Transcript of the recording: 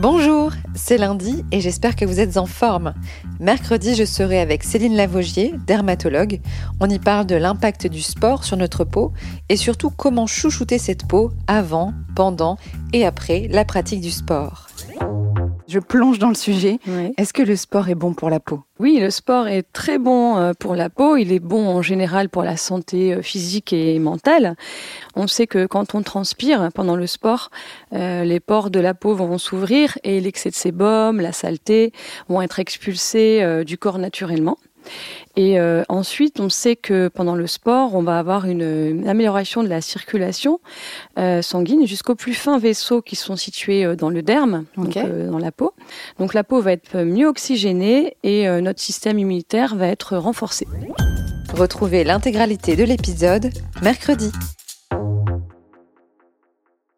Bonjour, c'est lundi et j'espère que vous êtes en forme. Mercredi, je serai avec Céline Lavogier, dermatologue. On y parle de l'impact du sport sur notre peau et surtout comment chouchouter cette peau avant, pendant et après la pratique du sport. Je plonge dans le sujet. Est-ce que le sport est bon pour la peau? Oui, le sport est très bon euh, pour la peau. Il est bon en général pour la santé euh, physique et mentale. On sait que quand on transpire pendant le sport, euh, les pores de la peau vont s'ouvrir et l'excès de sébum, la saleté vont être expulsés du corps naturellement. Et euh, ensuite, on sait que pendant le sport, on va avoir une, amélioration de la circulation euh, sanguine jusqu'aux plus fins vaisseaux qui sont situés euh, dans le derme, donc, dans la peau. Donc la peau va être mieux oxygénée et notre système immunitaire va être renforcé. Retrouvez l'intégralité de l'épisode mercredi.